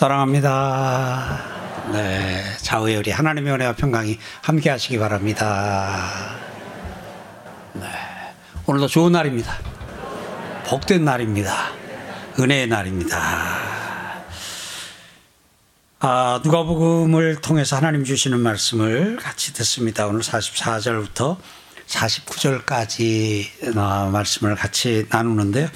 사랑합니다. 네, 좌우에 우리 하나님의 은혜와 평강이 함께 하시기 바랍니다. 네, 오늘도 좋은 날입니다. 복된 날입니다. 은혜의 날입니다. 아, 누가복음을 통해서 하나님 주시는 말씀을 같이 듣습니다. 오늘 44절부터 49절까지 어, 말씀을 같이 나누는데요.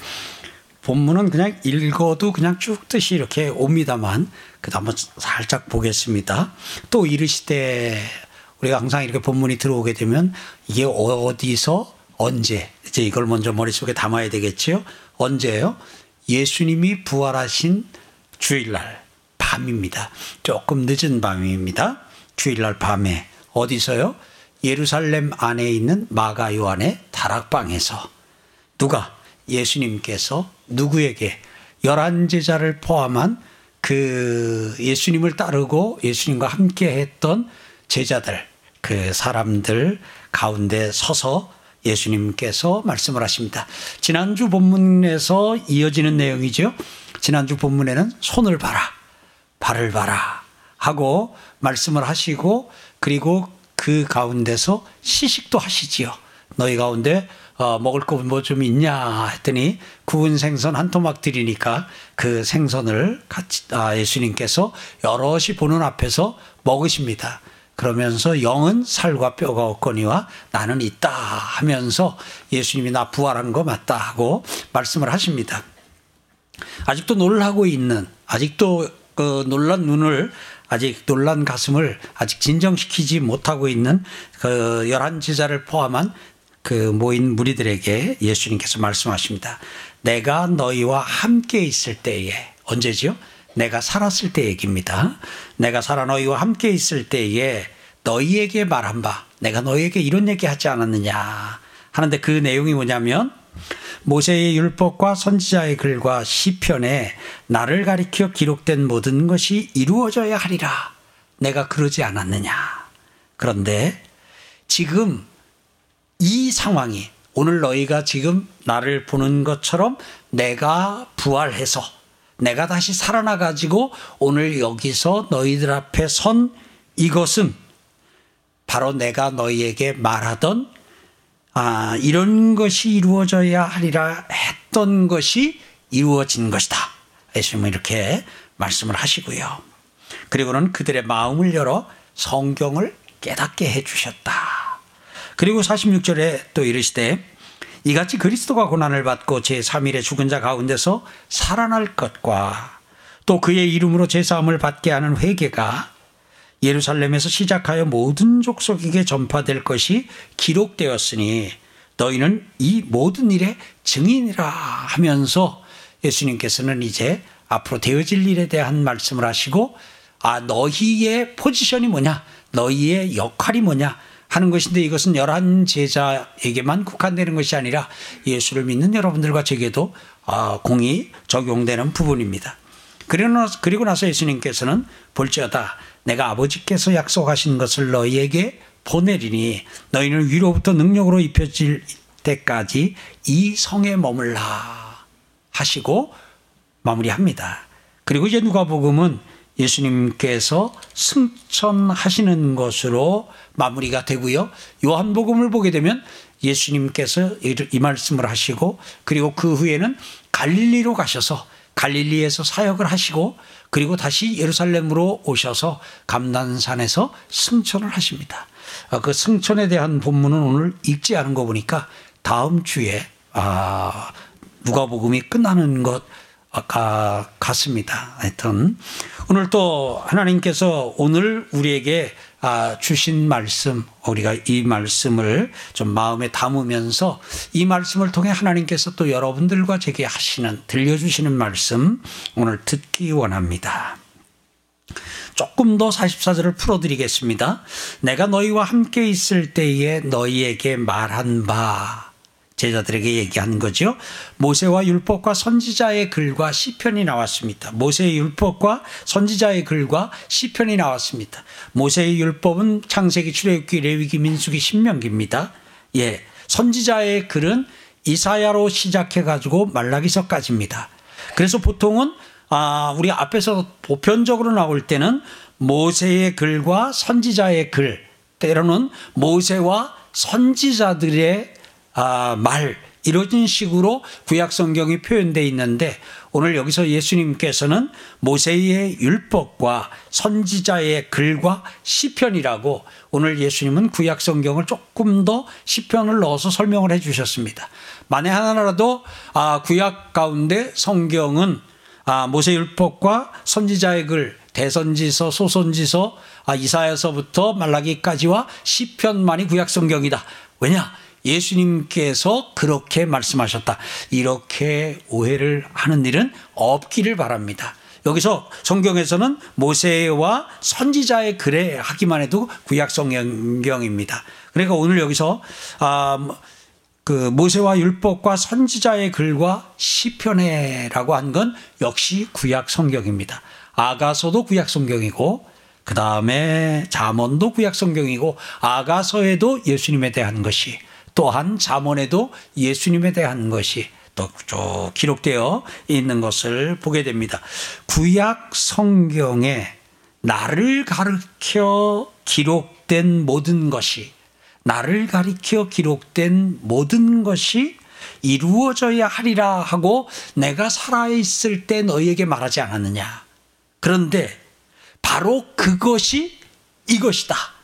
본문은 그냥 읽어도 그냥 쭉 뜻이 이렇게 옵니다만 그다음 한번 살짝 보겠습니다. 또 이르시되 우리가 항상 이렇게 본문이 들어오게 되면 이게 어디서 언제 이제 이걸 먼저 머릿속에 담아야 되겠지요. 언제예요? 예수님이 부활하신 주일날 밤입니다. 조금 늦은 밤입니다. 주일날 밤에 어디서요? 예루살렘 안에 있는 마가 요한의 다락방에서 누가 예수님께서 누구에게 열한 제자를 포함한 그 예수님을 따르고 예수님과 함께 했던 제자들, 그 사람들 가운데 서서 예수님께서 말씀을 하십니다. 지난주 본문에서 이어지는 내용이죠. 지난주 본문에는 손을 봐라, 발을 봐라 하고 말씀을 하시고 그리고 그 가운데서 시식도 하시지요. 너희 가운데 어, 먹을 거 뭐 좀 있냐 했더니 구운 생선 한 토막 드리니까 그 생선을 같이 아, 예수님께서 여럿이 보는 앞에서 먹으십니다. 그러면서 영은 살과 뼈가 없거니와 나는 있다 하면서 예수님이 나 부활한 거 맞다 하고 말씀을 하십니다. 아직도 놀라고 있는 아직도 그 놀란 눈을 아직 놀란 가슴을 아직 진정시키지 못하고 있는 그 열한 제자를 포함한 그 모인 무리들에게 예수님께서 말씀하십니다. 내가 너희와 함께 있을 때에 언제지요? 내가 살았을 때 얘기입니다. 내가 살아 너희와 함께 있을 때에 너희에게 말한 바 내가 너희에게 이런 얘기 하지 않았느냐 하는데 그 내용이 뭐냐면 모세의 율법과 선지자의 글과 시편에 나를 가리켜 기록된 모든 것이 이루어져야 하리라. 내가 그러지 않았느냐. 그런데 지금 이 상황이 오늘 너희가 지금 나를 보는 것처럼 내가 부활해서 내가 다시 살아나 가지고 오늘 여기서 너희들 앞에 선 이것은 바로 내가 너희에게 말하던 아, 이런 것이 이루어져야 하리라 했던 것이 이루어진 것이다. 예수님은 이렇게 말씀을 하시고요. 그리고는 그들의 마음을 열어 성경을 깨닫게 해주셨다. 그리고 46절에 또 이르시되 이같이 그리스도가 고난을 받고 제3일에 죽은 자 가운데서 살아날 것과 또 그의 이름으로 제사함을 받게 하는 회개가 예루살렘에서 시작하여 모든 족속에게 전파될 것이 기록되었으니 너희는 이 모든 일의 증인이라 하면서 예수님께서는 이제 앞으로 되어질 일에 대한 말씀을 하시고 아 너희의 포지션이 뭐냐? 너희의 역할이 뭐냐 하는 것인데 이것은 열한 제자에게만 국한되는 것이 아니라 예수를 믿는 여러분들과 제게도 아, 공이 적용되는 부분입니다. 그리고 나서 예수님께서는 볼지어다 내가 아버지께서 약속하신 것을 너희에게 보내리니 너희는 위로부터 능력으로 입혀질 때까지 이 성에 머물라 하시고 마무리합니다. 그리고 이제 누가복음은 예수님께서 승천하시는 것으로 마무리가 되고요. 요한복음을 보게 되면 예수님께서 이 말씀을 하시고 그리고 그 후에는 갈릴리로 가셔서 갈릴리에서 사역을 하시고 그리고 다시 예루살렘으로 오셔서 감난산에서 승천을 하십니다. 아, 그 승천에 대한 본문은 오늘 읽지 않은 거 보니까 다음 주에 아, 누가복음이 끝나는 것 아까 같습니다. 하여튼 오늘 또 하나님께서 오늘 우리에게 아, 주신 말씀 우리가 이 말씀을 좀 마음에 담으면서 이 말씀을 통해 하나님께서 또 여러분들과 제게 하시는 들려주시는 말씀 오늘 듣기 원합니다. 조금 더 44절을 풀어드리겠습니다. 내가 너희와 함께 있을 때에 너희에게 말한 바 제자들에게 얘기한 거죠. 모세와 율법과 선지자의 글과 시편이 나왔습니다. 모세의 율법과 선지자의 글과 시편이 나왔습니다. 모세의 율법은 창세기, 출애굽기, 레위기, 민수기, 신명기입니다. 예. 선지자의 글은 이사야로 시작해 가지고 말라기서까지입니다. 그래서 보통은 아, 우리 앞에서 보편적으로 나올 때는 모세의 글과 선지자의 글, 때로는 모세와 선지자들의 아, 말, 이런 식으로 구약 성경이 표현되어 있는데 오늘 여기서 예수님께서는 모세의 율법과 선지자의 글과 시편이라고 오늘 예수님은 구약 성경을 조금 더 시편을 넣어서 설명을 해 주셨습니다. 만에 하나라도 아, 구약 가운데 성경은 아, 모세 율법과 선지자의 글, 대선지서, 소선지서, 아, 이사야서부터 말라기까지와 시편만이 구약 성경이다. 왜냐? 예수님께서 그렇게 말씀하셨다. 이렇게 오해를 하는 일은 없기를 바랍니다. 여기서 성경에서는 모세와 선지자의 글에 하기만 해도 구약 성경입니다. 그러니까 오늘 여기서 아, 그 모세와 율법과 선지자의 글과 시편에라고 한 건 역시 구약 성경입니다. 아가서도 구약 성경이고 그 다음에 잠언도 구약 성경이고 아가서에도 예수님에 대한 것이 또한 잠언에도 예수님에 대한 것이 또 기록되어 있는 것을 보게 됩니다. 구약 성경에 나를 가르쳐 기록된 모든 것이 나를 가리켜 기록된 모든 것이 이루어져야 하리라 하고 내가 살아있을 때 너희에게 말하지 않았느냐. 그런데 바로 그것이 이것이다.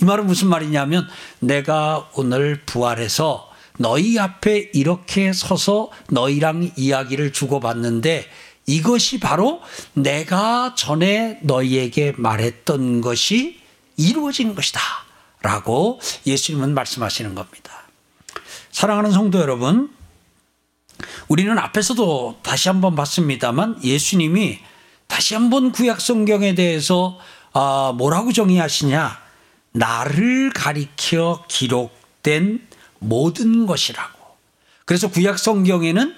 이 말은 무슨 말이냐면 내가 오늘 부활해서 너희 앞에 이렇게 서서 너희랑 이야기를 주고받는데 이것이 바로 내가 전에 너희에게 말했던 것이 이루어진 것이다. 라고 예수님은 말씀하시는 겁니다. 사랑하는 성도 여러분, 우리는 앞에서도 다시 한번 봤습니다만 예수님이 다시 한번 구약 성경에 대해서 아, 뭐라고 정의하시냐? 나를 가리켜 기록된 모든 것이라고. 그래서 구약 성경에는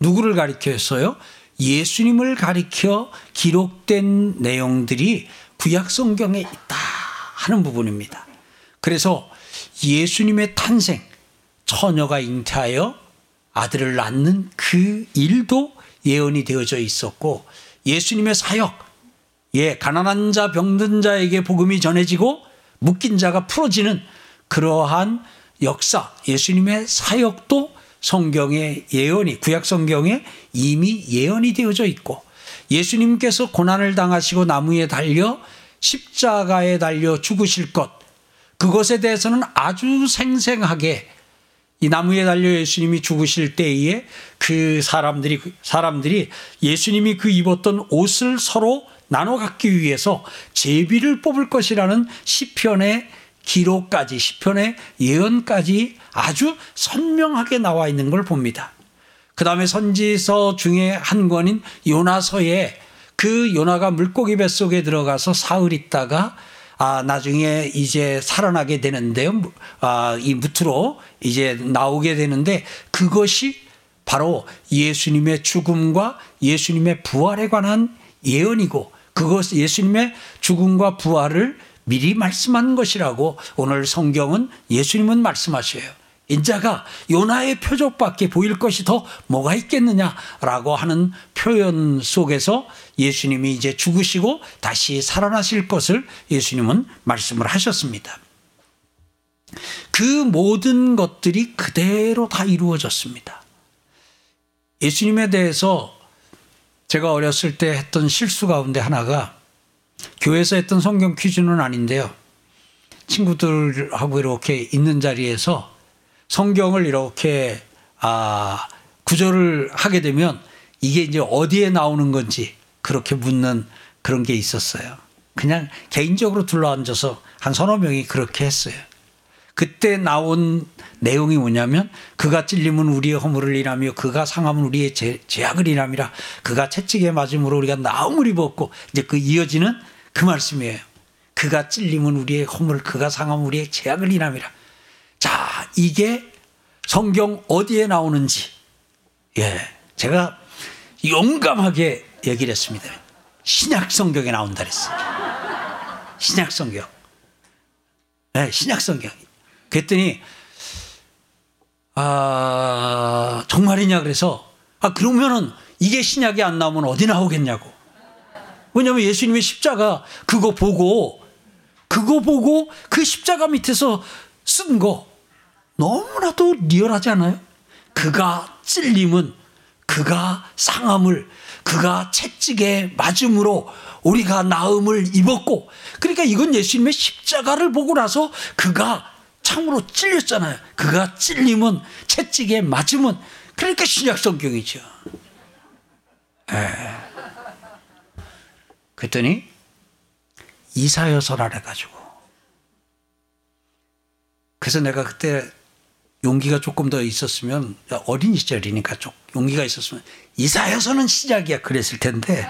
누구를 가리켜서요? 예수님을 가리켜 기록된 내용들이 구약 성경에 있다 하는 부분입니다. 그래서 예수님의 탄생, 처녀가 잉태하여 아들을 낳는 그 일도 예언이 되어져 있었고 예수님의 사역, 예, 가난한 자, 병든 자에게 복음이 전해지고 묶인 자가 풀어지는 그러한 역사, 예수님의 사역도 성경의 예언이, 구약 성경에 이미 예언이 되어져 있고 예수님께서 고난을 당하시고 나무에 달려 십자가에 달려 죽으실 것, 그것에 대해서는 아주 생생하게 이 나무에 달려 예수님이 죽으실 때에 그 사람들이 사람들이 예수님이 그 입었던 옷을 서로 나눠 갖기 위해서 제비를 뽑을 것이라는 시편의 기록까지 시편의 예언까지 아주 선명하게 나와 있는 걸 봅니다. 그 다음에 선지서 중에 한 권인 요나서에 그 요나가 물고기 뱃속에 들어가서 사흘 있다가 아, 나중에 이제 살아나게 되는데요. 아, 이 무트로 이제 나오게 되는데 그것이 바로 예수님의 죽음과 예수님의 부활에 관한 예언이고 그것 예수님의 죽음과 부활을 미리 말씀한 것이라고 오늘 성경은 예수님은 말씀하셔요. 인자가 요나의 표적밖에 보일 것이 더 뭐가 있겠느냐라고 하는 표현 속에서 예수님이 이제 죽으시고 다시 살아나실 것을 예수님은 말씀을 하셨습니다. 그 모든 것들이 그대로 다 이루어졌습니다. 예수님에 대해서 제가 어렸을 때 했던 실수 가운데 하나가 교회에서 했던 성경 퀴즈는 아닌데요. 친구들하고 이렇게 있는 자리에서 성경을 이렇게 아 구절을 하게 되면 이게 이제 어디에 나오는 건지 그렇게 묻는 그런 게 있었어요. 그냥 개인적으로 둘러앉아서 한 서너 명이 그렇게 했어요. 그때 나온 내용이 뭐냐면 그가 찔림은 우리의 허물을 일하며 그가 상함은 우리의 제, 죄악을 일함이라 그가 채찍에 맞음으로 우리가 나음을 입었고 이제 그 이어지는 그 말씀이에요. 그가 찔림은 우리의 허물 그가 상함은 우리의 죄악을 일함이라 자, 이게 성경 어디에 나오는지, 예, 제가 용감하게 얘기를 했습니다. 신약 성경에 나온다 그랬어요. 신약 성경. 네, 신약 성경. 그랬더니, 아, 정말이냐 그래서, 아, 그러면은 이게 신약이 안 나오면 어디 나오겠냐고. 왜냐하면 예수님의 십자가 그거 보고 그거 보고 그 십자가 밑에서 쓴 거 너무나도 리얼하지 않아요? 그가 찔림은 그가 상함을 그가 채찍에 맞음으로 우리가 나음을 입었고 그러니까 이건 예수님의 십자가를 보고 나서 그가 참으로 찔렸잖아요. 그가 찔림은 채찍에 맞으면 그러니까 신약 성경이죠. 에. 그랬더니 이사여서라 해가지고 그래서 내가 그때 용기가 조금 더 있었으면 어린 시절이니까 좀 용기가 있었으면 이사여서는 시작이야 그랬을 텐데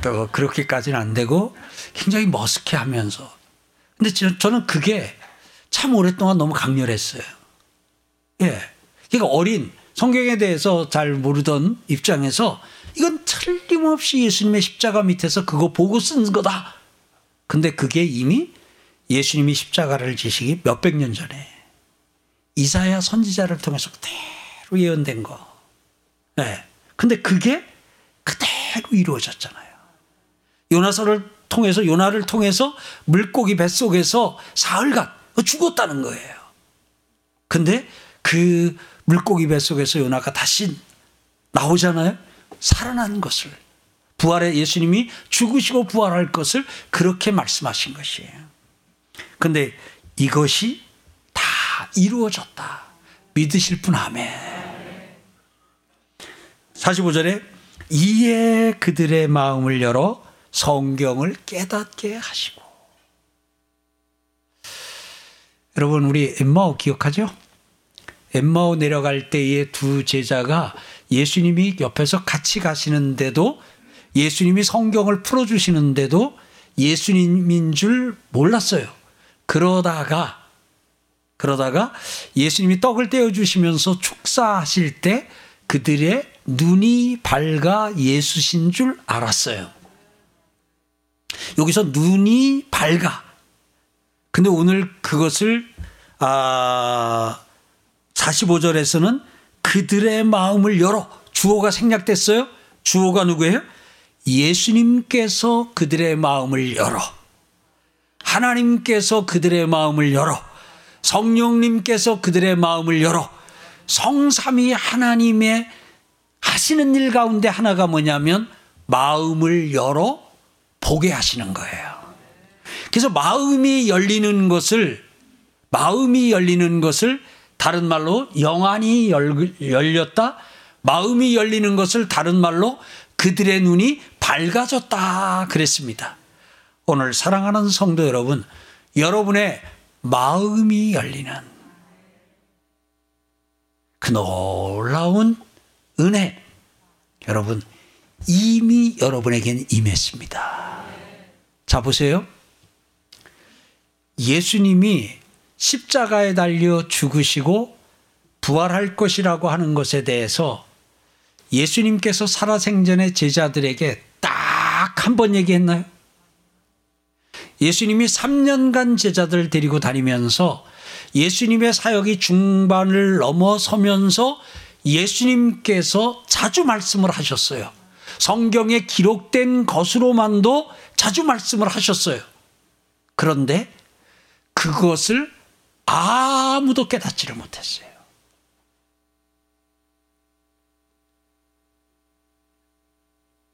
또 그렇게까지는 안 되고 굉장히 머쓱해하면서 근데 저, 는 그게 참 오랫동안 너무 강렬했어요. 예, 그러니까 어린 성경에 대해서 잘 모르던 입장에서 이건 틀림없이 예수님의 십자가 밑에서 그거 보고 쓴 거다. 근데 그게 이미 예수님이 십자가를 지시기 몇백 년 전에 이사야 선지자를 통해서 그대로 예언된 거. 네. 근데 그게 그대로 이루어졌잖아요. 요나서를 통해서 요나를 통해서 물고기 뱃속에서 사흘간 죽었다는 거예요. 근데 그 물고기 뱃속에서 요나가 다시 나오잖아요. 살아난 것을 부활의 예수님이 죽으시고 부활할 것을 그렇게 말씀하신 것이에요. 근데 이것이 다 이루어졌다. 믿으실 분 아멘. 45절에 이에 그들의 마음을 열어 성경을 깨닫게 하시고 여러분 우리 엠마오 기억하죠? 엠마오 내려갈 때의 두 제자가 예수님이 옆에서 같이 가시는데도 예수님이 성경을 풀어주시는데도 예수님인 줄 몰랐어요. 그러다가 그러다가 예수님이 떡을 떼어주시면서 축사하실 때 그들의 눈이 밝아 예수신 줄 알았어요. 여기서 눈이 밝아. 근데 오늘 그것을 아 45절에서는 그들의 마음을 열어 주어가 생략됐어요. 주어가 누구예요? 예수님께서 그들의 마음을 열어. 하나님께서 그들의 마음을 열어. 성령님께서 그들의 마음을 열어. 성삼이 하나님의 하시는 일 가운데 하나가 뭐냐면 마음을 열어 보게 하시는 거예요. 그래서 마음이 열리는 것을 마음이 열리는 것을 다른 말로 영안이 열렸다. 마음이 열리는 것을 다른 말로 그들의 눈이 밝아졌다 그랬습니다. 오늘 사랑하는 성도 여러분, 여러분의 마음이 열리는 그 놀라운 은혜, 여러분, 이미 여러분에겐 임했습니다. 자, 보세요. 예수님이 십자가에 달려 죽으시고 부활할 것이라고 하는 것에 대해서 예수님께서 살아생전의 제자들에게 딱 한 번 얘기했나요? 예수님이 3년간 제자들 데리고 다니면서 예수님의 사역이 중반을 넘어서면서 예수님께서 자주 말씀을 하셨어요. 성경에 기록된 것으로만도 자주 말씀을 하셨어요. 그런데 그것을 아무도 깨닫지를 못했어요.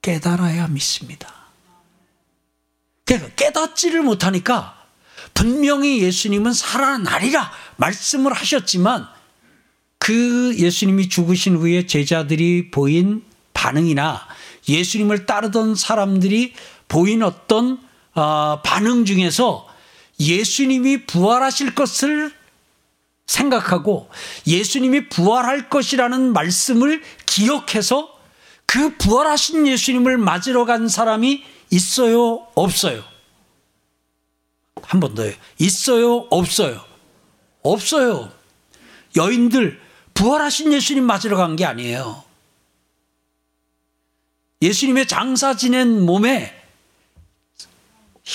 깨달아야 믿습니다. 그러니까 깨닫지를 못하니까 분명히 예수님은 살아나리라 말씀을 하셨지만 그 예수님이 죽으신 후에 제자들이 보인 반응이나 예수님을 따르던 사람들이 보인 어떤 어, 반응 중에서 예수님이 부활하실 것을 생각하고 예수님이 부활할 것이라는 말씀을 기억해서 그 부활하신 예수님을 맞으러 간 사람이 있어요? 없어요? 한 번 더요. 있어요? 없어요? 없어요. 여인들 부활하신 예수님 맞으러 간 게 아니에요. 예수님의 장사 지낸 몸에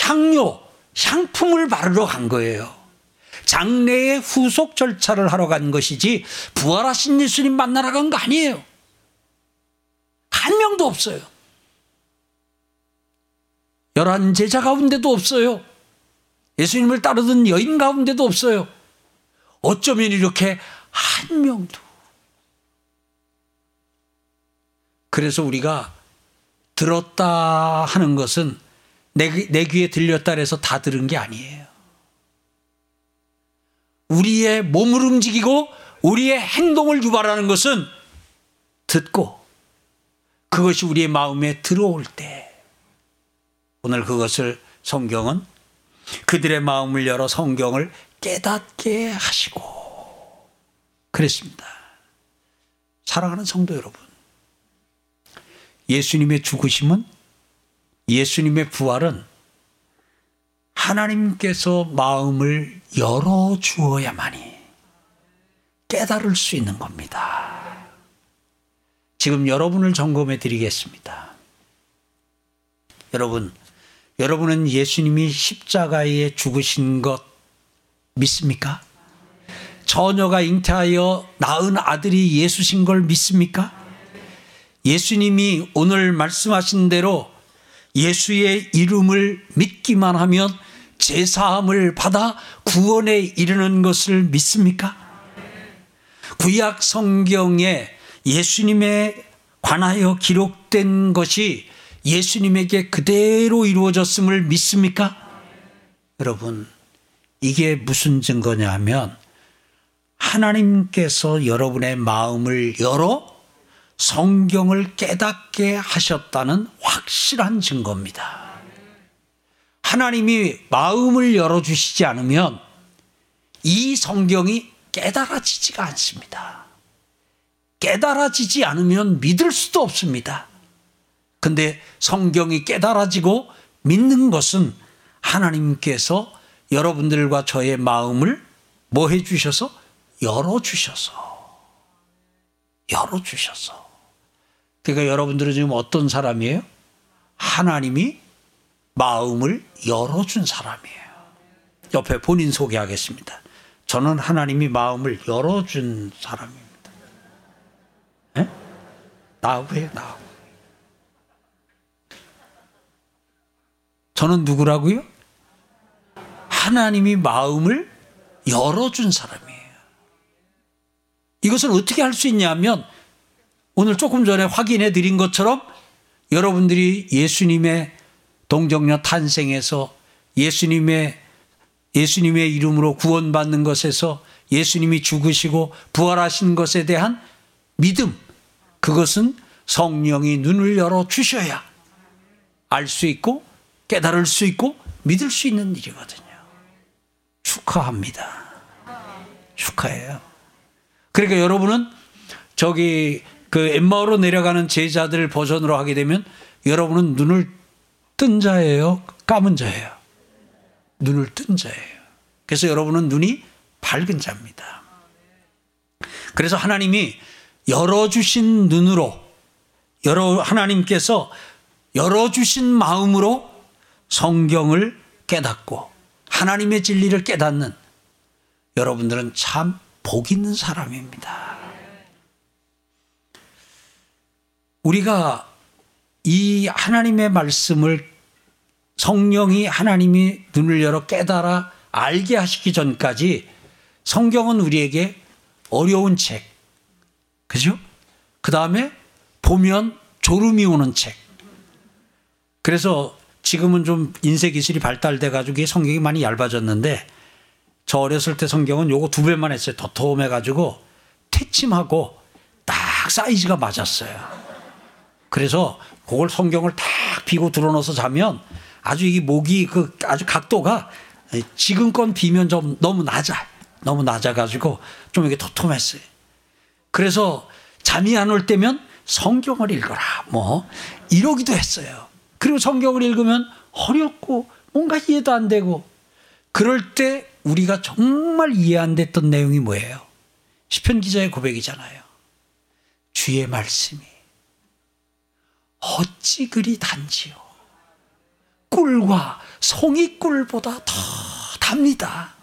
향료, 향품을 바르러 간 거예요. 장례의 후속 절차를 하러 간 것이지 부활하신 예수님 만나러 간 거 아니에요. 한 명도 없어요. 열한 제자 가운데도 없어요. 예수님을 따르던 여인 가운데도 없어요. 어쩌면 이렇게 한 명도. 그래서 우리가 들었다 하는 것은 내, 내 귀에 들렸다 해서 다 들은 게 아니에요. 우리의 몸을 움직이고 우리의 행동을 유발하는 것은 듣고 그것이 우리의 마음에 들어올 때 오늘 그것을 성경은 그들의 마음을 열어 성경을 깨닫게 하시고 그랬습니다. 사랑하는 성도 여러분. 예수님의 죽으심은 예수님의 부활은 하나님께서 마음을 열어 주어야만이 깨달을 수 있는 겁니다. 지금 여러분을 점검해 드리겠습니다. 여러분, 여러분은 예수님이 십자가에 죽으신 것 믿습니까? 처녀가 잉태하여 낳은 아들이 예수신 걸 믿습니까? 예수님이 오늘 말씀하신 대로 예수의 이름을 믿기만 하면 제사함을 받아 구원에 이르는 것을 믿습니까? 구약 성경에 예수님에 관하여 기록된 것이 예수님에게 그대로 이루어졌음을 믿습니까? 여러분, 이게 무슨 증거냐 하면 하나님께서 여러분의 마음을 열어 성경을 깨닫게 하셨다는 확실한 증거입니다. 하나님이 마음을 열어주시지 않으면 이 성경이 깨달아지지가 않습니다. 깨달아지지 않으면 믿을 수도 없습니다. 근데 성경이 깨달아지고 믿는 것은 하나님께서 여러분들과 저의 마음을 뭐 해주셔서? 열어주셔서. 열어주셔서. 그러니까 여러분들은 지금 어떤 사람이에요? 하나님이 마음을 열어준 사람이에요. 옆에 본인 소개하겠습니다. 저는 하나님이 마음을 열어준 사람입니다. 에? 나하고요, 나하고. 저는 누구라고요? 하나님이 마음을 열어준 사람이에요. 이것을 어떻게 할 수 있냐면 오늘 조금 전에 확인해 드린 것처럼 여러분들이 예수님의 동정녀 탄생에서 예수님의 예수님의 이름으로 구원받는 것에서 예수님이 죽으시고 부활하신 것에 대한 믿음 그것은 성령이 눈을 열어 주셔야 알 수 있고 깨달을 수 있고 믿을 수 있는 일이거든요. 축하합니다. 축하해요. 그러니까 여러분은 저기 그 엠마오로 내려가는 제자들 버전으로 하게 되면 여러분은 눈을 뜬 자예요? 감은 자예요? 눈을 뜬 자예요. 그래서 여러분은 눈이 밝은 자입니다. 그래서 하나님이 열어주신 눈으로, 열어, 하나님께서 열어주신 마음으로 성경을 깨닫고 하나님의 진리를 깨닫는 여러분들은 참 복 있는 사람입니다. 우리가 이 하나님의 말씀을 성령이 하나님이 눈을 열어 깨달아 알게 하시기 전까지 성경은 우리에게 어려운 책, 그죠? 그 다음에 보면 졸음이 오는 책. 그래서 지금은 좀 인쇄 기술이 발달돼 가지고 성경이 많이 얇아졌는데 저 어렸을 때 성경은 요거 두 배만 했어요. 도톰해 가지고 태침하고 딱 사이즈가 맞았어요. 그래서 그걸 성경을 탁 비고 들어넣어서 자면 아주 이 목이 그 아주 각도가 지금껏 비면 좀 너무 낮아. 너무 낮아가지고 좀 이게 도톰했어요. 그래서 잠이 안 올 때면 성경을 읽어라. 뭐 이러기도 했어요. 그리고 성경을 읽으면 어렵고 뭔가 이해도 안 되고 그럴 때 우리가 정말 이해 안 됐던 내용이 뭐예요? 시편 기자의 고백이잖아요. 주의 말씀이 어찌 그리 단지요. 꿀과 송이꿀보다 더 답니다.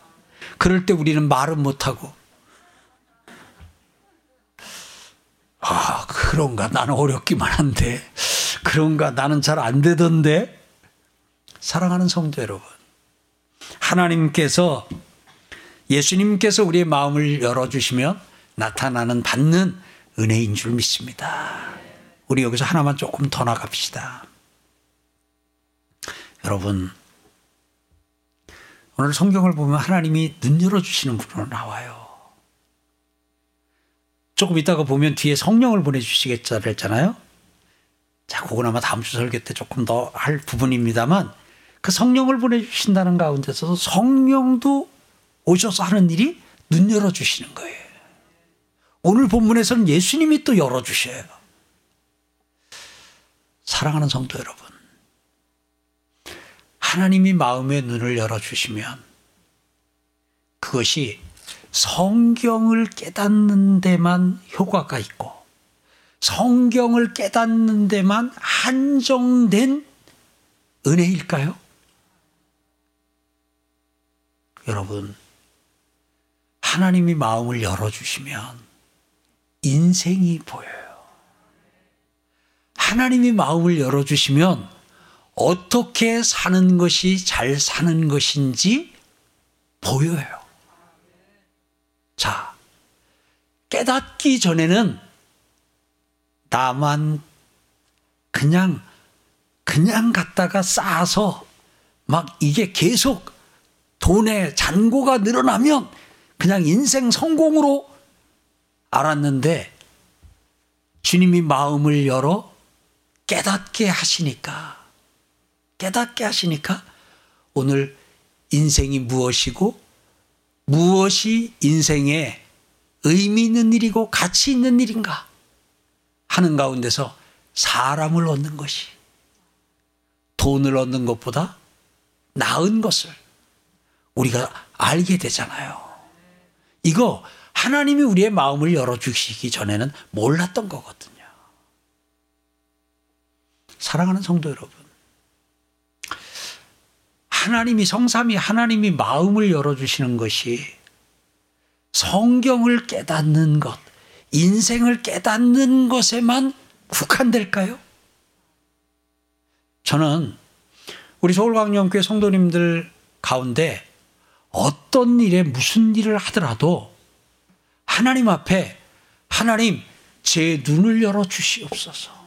그럴 때 우리는 말은 못하고, 아, 그 그런가 나는 어렵기만 한데 그런가 나는 잘 안 되던데 사랑하는 성도 여러분 하나님께서 예수님께서 우리의 마음을 열어주시면 나타나는 받는 은혜인 줄 믿습니다. 우리 여기서 하나만 조금 더 나갑시다. 여러분, 오늘 성경을 보면 하나님이 눈 열어주시는 분으로 나와요. 조금 이따가 보면 뒤에 성령을 보내주시겠다 그랬잖아요. 자, 그건 아마 다음 주 설교 때 조금 더 할 부분입니다만 그 성령을 보내주신다는 가운데서도 성령도 오셔서 하는 일이 눈 열어주시는 거예요. 오늘 본문에서는 예수님이 또 열어주셔요. 사랑하는 성도 여러분. 하나님이 마음의 눈을 열어주시면 그것이 성경을 깨닫는 데만 효과가 있고 성경을 깨닫는 데만 한정된 은혜일까요? 여러분, 하나님이 마음을 열어주시면 인생이 보여요. 하나님이 마음을 열어주시면 어떻게 사는 것이 잘 사는 것인지 보여요. 자, 깨닫기 전에는 나만 그냥, 그냥 갖다가 쌓아서 막 이게 계속 돈의 잔고가 늘어나면 그냥 인생 성공으로 알았는데 주님이 마음을 열어 깨닫게 하시니까 깨닫게 하시니까 오늘 인생이 무엇이고 무엇이 인생에 의미 있는 일이고 가치 있는 일인가 하는 가운데서 사람을 얻는 것이 돈을 얻는 것보다 나은 것을 우리가 알게 되잖아요. 이거 하나님이 우리의 마음을 열어주시기 전에는 몰랐던 거거든요. 사랑하는 성도 여러분. 하나님이 성삼이 하나님이 마음을 열어주시는 것이 성경을 깨닫는 것, 인생을 깨닫는 것에만 국한될까요? 저는 우리 서울광영교회 성도님들 가운데 어떤 일에 무슨 일을 하더라도 하나님 앞에 하나님 제 눈을 열어 주시옵소서.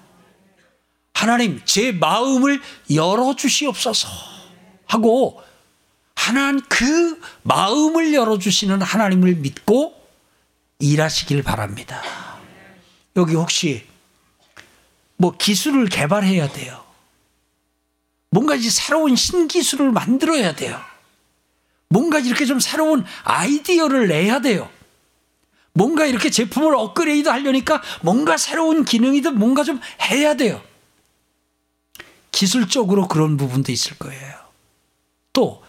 하나님 제 마음을 열어 주시옵소서 하고 하나님 그 마음을 열어 주시는 하나님을 믿고 일하시길 바랍니다. 여기 혹시 뭐 기술을 개발해야 돼요. 뭔가 이제 새로운 신기술을 만들어야 돼요. 뭔가 이렇게 좀 새로운 아이디어를 내야 돼요. 뭔가 이렇게 제품을 업그레이드 하려니까 뭔가 새로운 기능이든 뭔가 좀 해야 돼요. 기술적으로 그런 부분도 있을 거예요. 또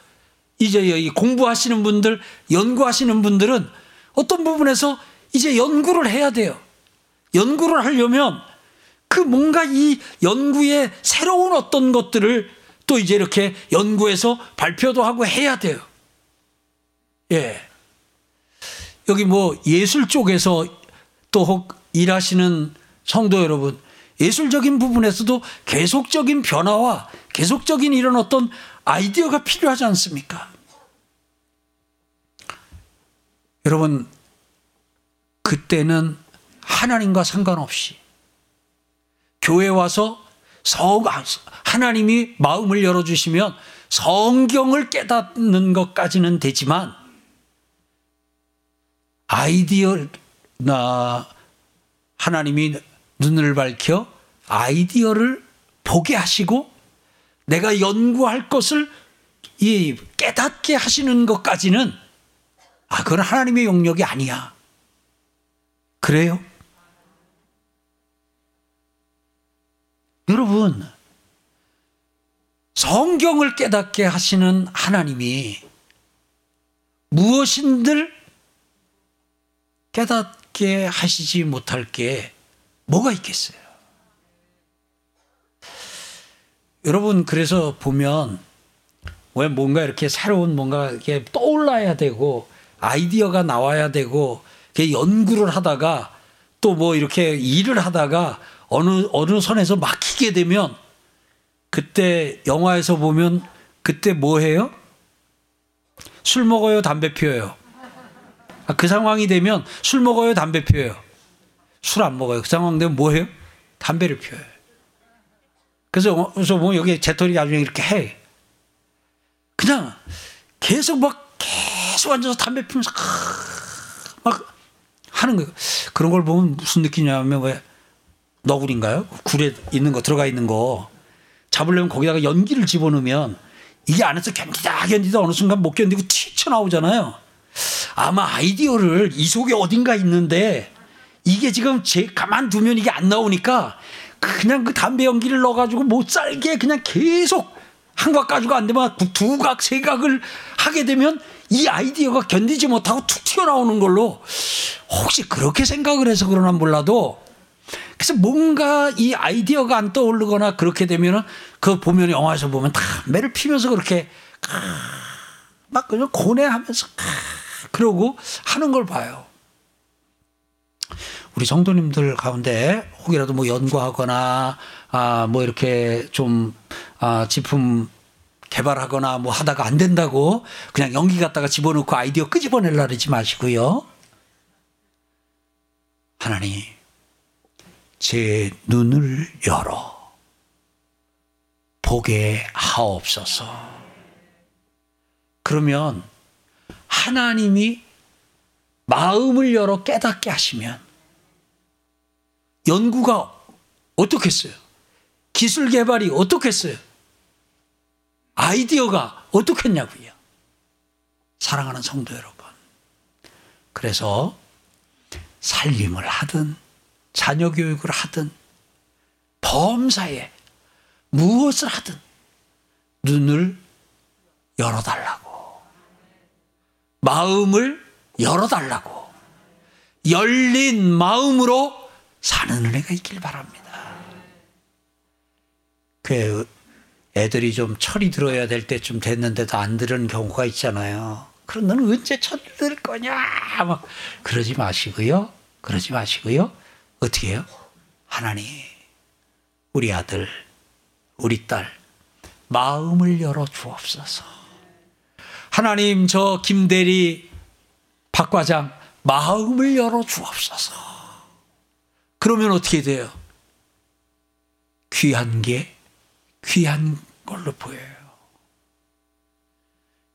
이제 공부하시는 분들, 연구하시는 분들은 어떤 부분에서 이제 연구를 해야 돼요. 연구를 하려면 그 뭔가 이 연구의 새로운 어떤 것들을 또 이제 이렇게 연구해서 발표도 하고 해야 돼요. 예. 여기 뭐 예술 쪽에서 또 혹 일하시는 성도 여러분, 예술적인 부분에서도 계속적인 변화와 계속적인 이런 어떤 아이디어가 필요하지 않습니까? 여러분, 그때는 하나님과 상관없이 교회 와서 성, 하나님이 마음을 열어주시면 성경을 깨닫는 것까지는 되지만 아이디어나 하나님이 눈을 밝혀 아이디어를 보게 하시고 내가 연구할 것을 이 깨닫게 하시는 것까지는 아 그건 하나님의 영역이 아니야. 그래요? 여러분 성경을 깨닫게 하시는 하나님이 무엇인들 깨닫게 하시지 못할 게 뭐가 있겠어요? 여러분, 그래서 보면 왜 뭔가 이렇게 새로운 뭔가 이렇게 떠올라야 되고 아이디어가 나와야 되고 연구를 하다가 또 뭐 이렇게 일을 하다가 어느 어느 선에서 막히게 되면 그때 영화에서 보면 그때 뭐 해요? 술 먹어요, 담배 피워요. 아, 그 상황이 되면 술 먹어요, 담배 피워요. 술 안 먹어요. 그 상황 되면 뭐 해요? 담배를 피워요. 그래서 그래서 뭐 여기 재떨이 나중에 이렇게 해. 그냥 계속 막 계속 앉아서 담배 피면서 막 하는 거예요. 그런 걸 보면 무슨 느낌이냐면 왜 너구리인가요? 굴에 있는 거 들어가 있는 거 잡으려면 거기다가 연기를 집어넣으면 이게 안에서 견디다 견디다 어느 순간 못 견디고 튀쳐나오잖아요. 아마 아이디어를 이 속에 어딘가 있는데 이게 지금 제 가만두면 이게 안 나오니까 그냥 그 담배 연기를 넣어가지고 못 살게 그냥 계속 한각 가지고 안 되면 두 각, 세 각을 하게 되면 이 아이디어가 견디지 못하고 툭 튀어나오는 걸로 혹시 그렇게 생각을 해서 그러나 몰라도 그래서 뭔가 이 아이디어가 안 떠오르거나 그렇게 되면은 그 보면 영화에서 보면 담배를 피면서 그렇게 막 그냥 고뇌하면서 그러고 하는 걸 봐요. 우리 성도님들 가운데 혹이라도 뭐 연구하거나 아 뭐 이렇게 좀 아, 제품 개발하거나 뭐 하다가 안 된다고 그냥 연기 갖다가 집어넣고 아이디어 끄집어내려 그러지 마시고요. 하나님, 제 눈을 열어 보게 하옵소서. 그러면 하나님이 마음을 열어 깨닫게 하시면 연구가 어떻겠어요? 기술 개발이 어떻겠어요? 아이디어가 어떻겠냐고요. 사랑하는 성도 여러분. 그래서 살림을 하든 자녀 교육을 하든 범사에 무엇을 하든 눈을 열어달라고 마음을 열어달라고 열린 마음으로 사는 은혜가 있길 바랍니다. 그 애들이 좀 철이 들어야 될 때쯤 됐는데도 안 들은 경우가 있잖아요. 그럼 너는 언제 철이 들 거냐? 막 그러지 마시고요. 그러지 마시고요. 어떻게 해요? 하나님, 우리 아들, 우리 딸, 마음을 열어 주옵소서. 하나님, 저 김대리, 박 과장, 마음을 열어 주옵소서. 그러면 어떻게 돼요? 귀한 게 귀한 걸로 보여요.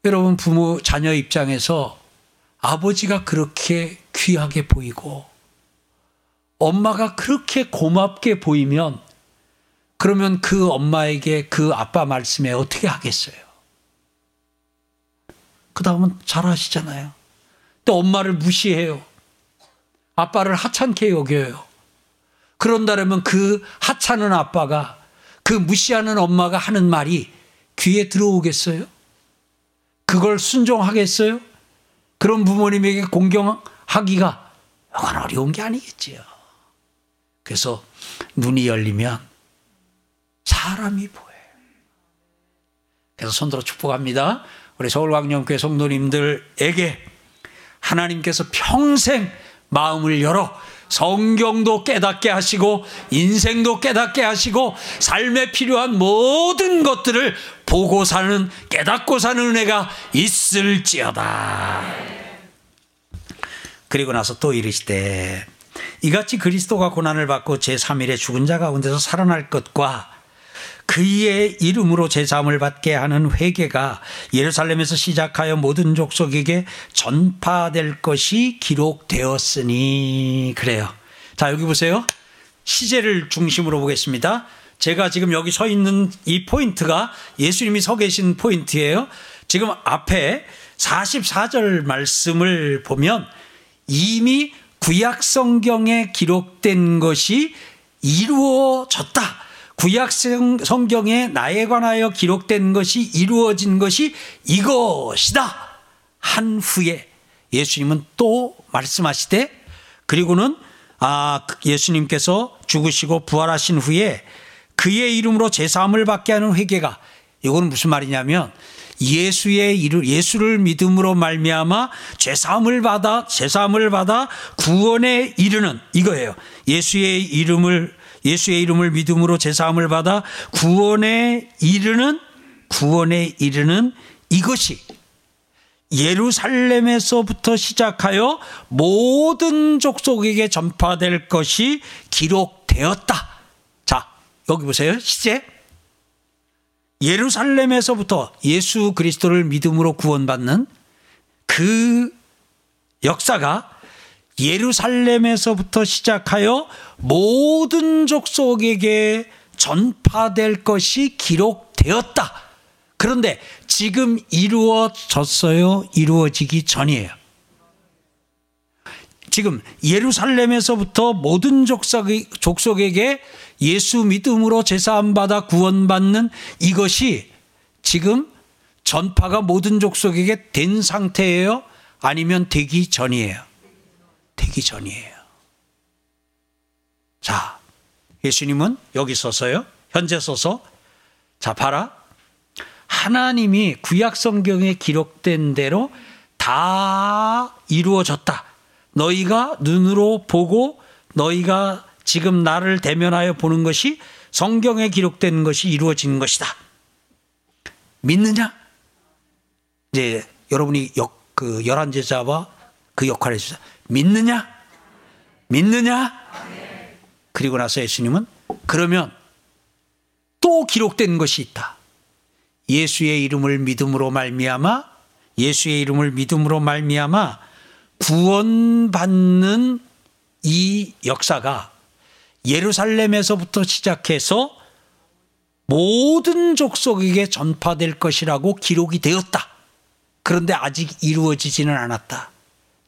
여러분, 부모, 자녀 입장에서 아버지가 그렇게 귀하게 보이고, 엄마가 그렇게 고맙게 보이면, 그러면 그 엄마에게 그 아빠 말씀에 어떻게 하겠어요? 그 다음은 잘 하시잖아요. 또 엄마를 무시해요. 아빠를 하찮게 여겨요. 그런다면 그 하찮은 아빠가 그 무시하는 엄마가 하는 말이 귀에 들어오겠어요? 그걸 순종하겠어요? 그런 부모님에게 공경하기가 그건 어려운 게 아니겠지요. 그래서 눈이 열리면 사람이 보여요. 그래서 손들어 축복합니다. 우리 서울광명교회 성도님들에게 하나님께서 평생 마음을 열어 성경도 깨닫게 하시고 인생도 깨닫게 하시고 삶에 필요한 모든 것들을 보고 사는 깨닫고 사는 은혜가 있을지어다. 그리고 나서 또 이르시되 이같이 그리스도가 고난을 받고 제3일에 죽은 자 가운데서 살아날 것과 그의 이름으로 제사함을 받게 하는 회개가 예루살렘에서 시작하여 모든 족속에게 전파될 것이 기록되었으니 그래요. 자 여기 보세요. 시제를 중심으로 보겠습니다. 제가 지금 여기 서 있는 이 포인트가 예수님이 서 계신 포인트예요. 지금 앞에 44절 말씀을 보면 이미 구약 성경에 기록된 것이 이루어졌다. 구약 성경에 나에 관하여 기록된 것이 이루어진 것이 이것이다. 한 후에 예수님은 또 말씀하시되 그리고는 아 예수님께서 죽으시고 부활하신 후에 그의 이름으로 제사함을 받게 하는 회개가 이거는 무슨 말이냐면 예수의 이름 예수를 믿음으로 말미암아 죄 사함을 받아 죄 사함을 받아 구원에 이르는 이거예요. 예수의 이름을 예수의 이름을 믿음으로 죄 사함을 받아 구원에 이르는 구원에 이르는 이것이 예루살렘에서부터 시작하여 모든 족속에게 전파될 것이 기록되었다. 자, 여기 보세요. 시제. 예루살렘에서부터 예수 그리스도를 믿음으로 구원받는 그 역사가 예루살렘에서부터 시작하여 모든 족속에게 전파될 것이 기록되었다. 그런데 지금 이루어졌어요? 이루어지기 전이에요. 지금 예루살렘에서부터 모든 족속에게 예수 믿음으로 제사함 받아 구원받는 이것이 지금 전파가 모든 족속에게 된 상태예요? 아니면 되기 전이에요? 되기 전이에요. 자, 예수님은 여기 서서요. 현재 서서 자, 봐라. 하나님이 구약 성경에 기록된 대로 다 이루어졌다. 너희가 눈으로 보고 너희가 지금 나를 대면하여 보는 것이 성경에 기록된 것이 이루어진 것이다. 믿느냐? 이제 여러분이 역, 그 열한 제자와 그 역할을 해주자. 믿느냐? 믿느냐? 그리고 나서 예수님은 그러면 또 기록된 것이 있다. 예수의 이름을 믿음으로 말미암아 예수의 이름을 믿음으로 말미암아 구원받는 이 역사가 예루살렘에서부터 시작해서 모든 족속에게 전파될 것이라고 기록이 되었다. 그런데 아직 이루어지지는 않았다.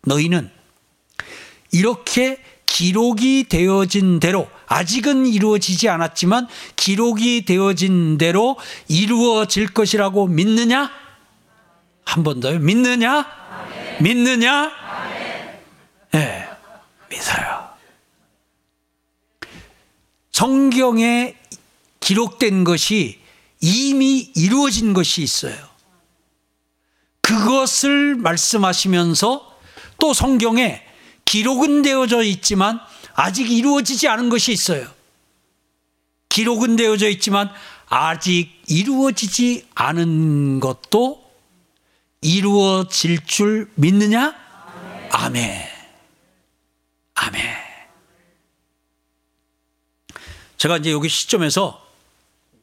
너희는 이렇게 기록이 되어진 대로 아직은 이루어지지 않았지만 기록이 되어진 대로 이루어질 것이라고 믿느냐? 한 번 더요. 믿느냐? 아멘. 믿느냐? 예. 네, 믿어요. 성경에 기록된 것이 이미 이루어진 것이 있어요. 그것을 말씀하시면서 또 성경에 기록은 되어져 있지만 아직 이루어지지 않은 것이 있어요. 기록은 되어져 있지만 아직 이루어지지 않은 것도 이루어질 줄 믿느냐? 아멘. 아멘. 제가 이제 여기 시점에서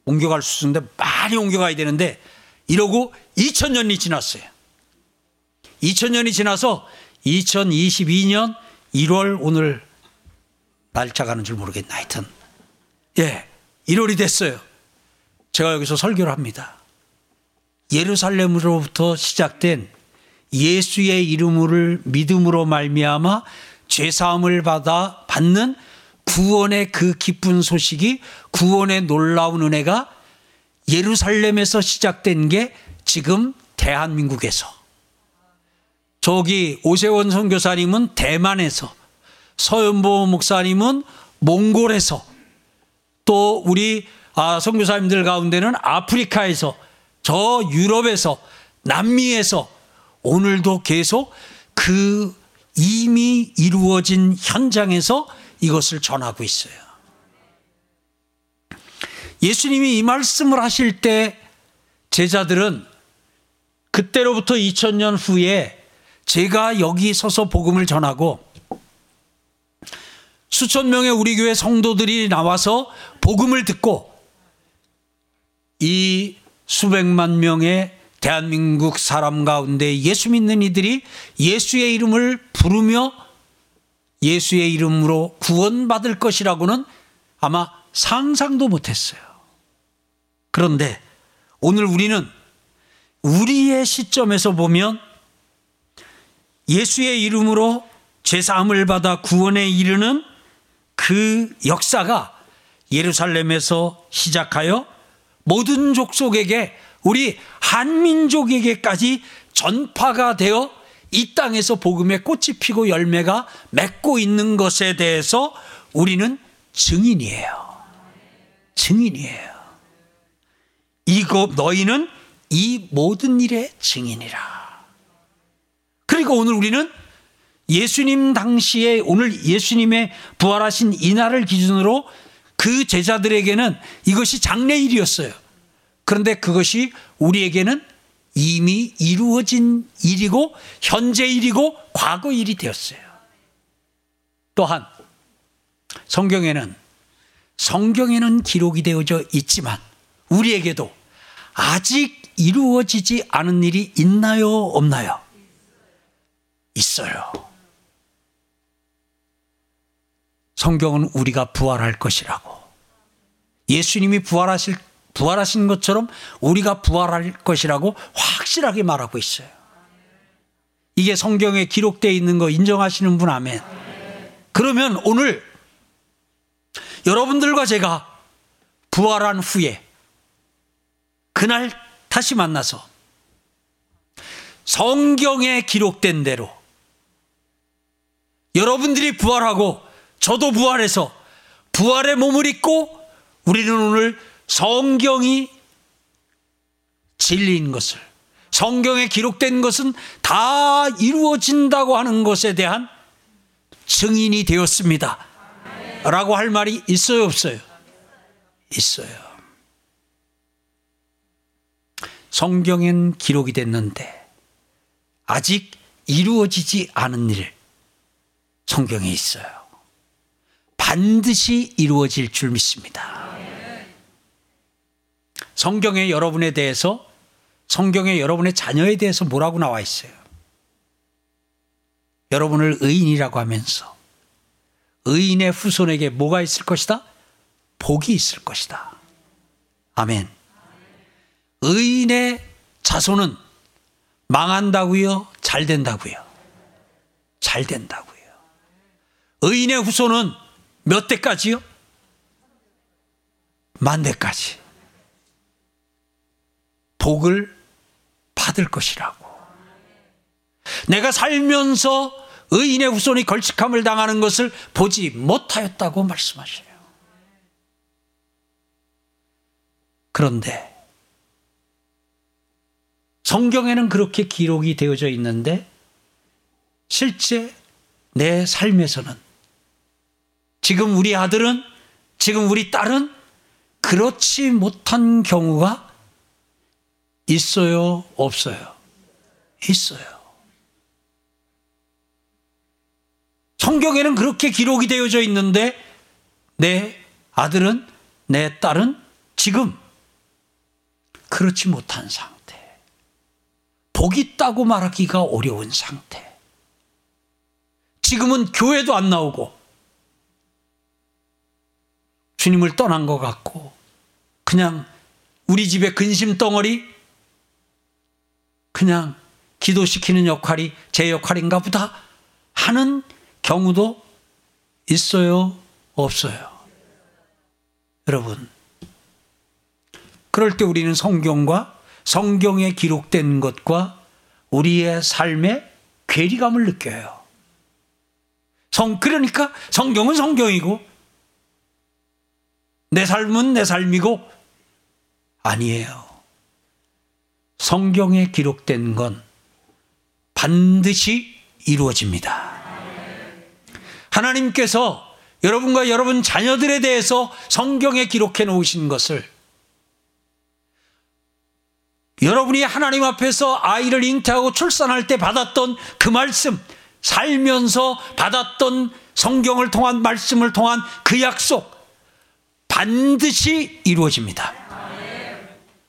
옮겨갈 수 있는데 많이 옮겨가야 되는데 이러고 2000년이 지났어요. 2000년이 지나서 2022년 1월 오늘 날짜 가는 줄 모르겠네. 하여튼. 예. 1월이 됐어요. 제가 여기서 설교를 합니다. 예루살렘으로부터 시작된 예수의 이름을 믿음으로 말미암아 죄 사함을 받아 받는 구원의 그 기쁜 소식이 구원의 놀라운 은혜가 예루살렘에서 시작된 게 지금 대한민국에서 저기 오세원 선교사님은 대만에서 서연보 목사님은 몽골에서 또 우리 아, 선교사님들 가운데는 아프리카에서 저 유럽에서 남미에서 오늘도 계속 그 이미 이루어진 현장에서 이것을 전하고 있어요. 예수님이 이 말씀을 하실 때 제자들은 그때로부터 2000년 후에 제가 여기 서서 복음을 전하고 수천 명의 우리 교회 성도들이 나와서 복음을 듣고 이 수백만 명의 대한민국 사람 가운데 예수 믿는 이들이 예수의 이름을 부르며 예수의 이름으로 구원받을 것이라고는 아마 상상도 못했어요. 그런데 오늘 우리는 우리의 시점에서 보면 예수의 이름으로 제사함을 받아 구원에 이르는 그 역사가 예루살렘에서 시작하여 모든 족속에게 우리 한민족에게까지 전파가 되어 이 땅에서 복음의 꽃이 피고 열매가 맺고 있는 것에 대해서 우리는 증인이에요. 증인이에요. 이거 너희는 이 모든 일의 증인이라. 그리고 오늘 우리는 예수님 당시에 오늘 예수님의 부활하신 이날을 기준으로 그 제자들에게는 이것이 장래일이었어요. 그런데 그것이 우리에게는 이미 이루어진 일이고 현재 일이고 과거 일이 되었어요. 또한 성경에는 성경에는 기록이 되어져 있지만 우리에게도 아직 이루어지지 않은 일이 있나요? 없나요? 있어요. 성경은 우리가 부활할 것이라고. 예수님이 부활하실, 부활하신 것처럼 우리가 부활할 것이라고 확실하게 말하고 있어요. 이게 성경에 기록되어 있는 거 인정하시는 분 아멘. 그러면 오늘 여러분들과 제가 부활한 후에 그날 다시 만나서 성경에 기록된 대로 여러분들이 부활하고 저도 부활해서 부활의 몸을 입고 우리는 오늘 성경이 진리인 것을 성경에 기록된 것은 다 이루어진다고 하는 것에 대한 증인이 되었습니다. 라고 할 말이 있어요, 없어요? 있어요. 성경엔 기록이 됐는데 아직 이루어지지 않은 일 성경에 있어요. 반드시 이루어질 줄 믿습니다. 성경에 여러분에 대해서 성경에 여러분의 자녀에 대해서 뭐라고 나와 있어요? 여러분을 의인이라고 하면서 의인의 후손에게 뭐가 있을 것이다? 복이 있을 것이다. 아멘. 의인의 자손은 망한다고요? 잘 된다고요? 잘 된다고요. 의인의 후손은 몇 대까지요? 만 대까지. 복을 받을 것이라고. 내가 살면서 의인의 후손이 걸칙함을 당하는 것을 보지 못하였다고 말씀하셔요. 그런데 성경에는 그렇게 기록이 되어져 있는데 실제 내 삶에서는 지금 우리 아들은 지금 우리 딸은 그렇지 못한 경우가 있어요, 없어요? 있어요. 성경에는 그렇게 기록이 되어져 있는데 내 아들은 내 딸은 지금 그렇지 못한 상태. 복 있다고 말하기가 어려운 상태. 지금은 교회도 안 나오고 주님을 떠난 것 같고 그냥 우리 집의 근심 덩어리 그냥 기도시키는 역할이 제 역할인가 보다 하는 경우도 있어요? 없어요? 여러분, 그럴 때 우리는 성경과 성경에 기록된 것과 우리의 삶의 괴리감을 느껴요. 성, 그러니까 성경은 성경이고, 내 삶은 내 삶이고, 아니에요. 성경에 기록된 건 반드시 이루어집니다. 하나님께서 여러분과 여러분 자녀들에 대해서 성경에 기록해 놓으신 것을 여러분이 하나님 앞에서 아이를 잉태하고 출산할 때 받았던 그 말씀, 살면서 받았던 성경을 통한 말씀을 통한 그 약속, 반드시 이루어집니다.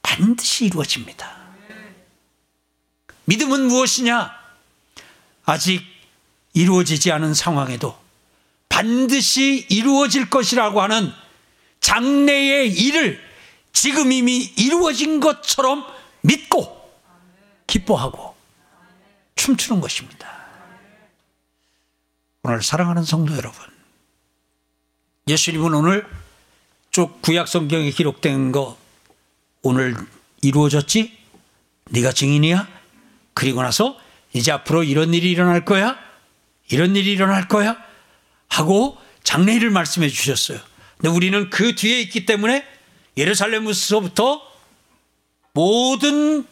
반드시 이루어집니다. 믿음은 무엇이냐? 아직 이루어지지 않은 상황에도 반드시 이루어질 것이라고 하는 장래의 일을 지금 이미 이루어진 것처럼 믿고 기뻐하고 춤추는 것입니다. 오늘 사랑하는 성도 여러분, 예수님은 오늘 쭉 구약 성경에 기록된 거 오늘 이루어졌지? 네가 증인이야? 그리고 나서 이제 앞으로 이런 일이 일어날 거야? 이런 일이 일어날 거야? 하고 장래일을 말씀해 주셨어요. 근데 우리는 그 뒤에 있기 때문에 예루살렘에서부터 모든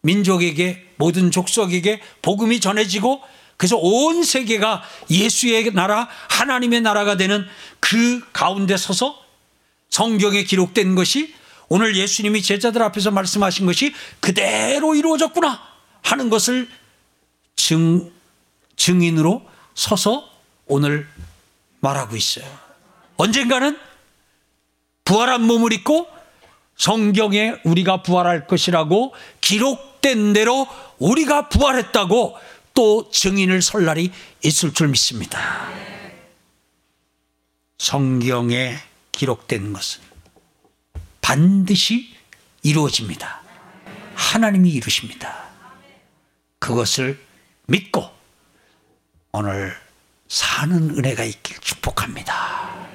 민족에게 모든 족속에게 복음이 전해지고 그래서 온 세계가 예수의 나라 하나님의 나라가 되는 그 가운데 서서 성경에 기록된 것이 오늘 예수님이 제자들 앞에서 말씀하신 것이 그대로 이루어졌구나 하는 것을 증, 증인으로 서서 오늘 말하고 있어요. 언젠가는 부활한 몸을 입고 성경에 우리가 부활할 것이라고 기록된 대로 우리가 부활했다고 또 증인을 설 날이 있을 줄 믿습니다. 성경에 기록된 것은 반드시 이루어집니다. 하나님이 이루십니다. 그것을 믿고 오늘 사는 은혜가 있길 축복합니다.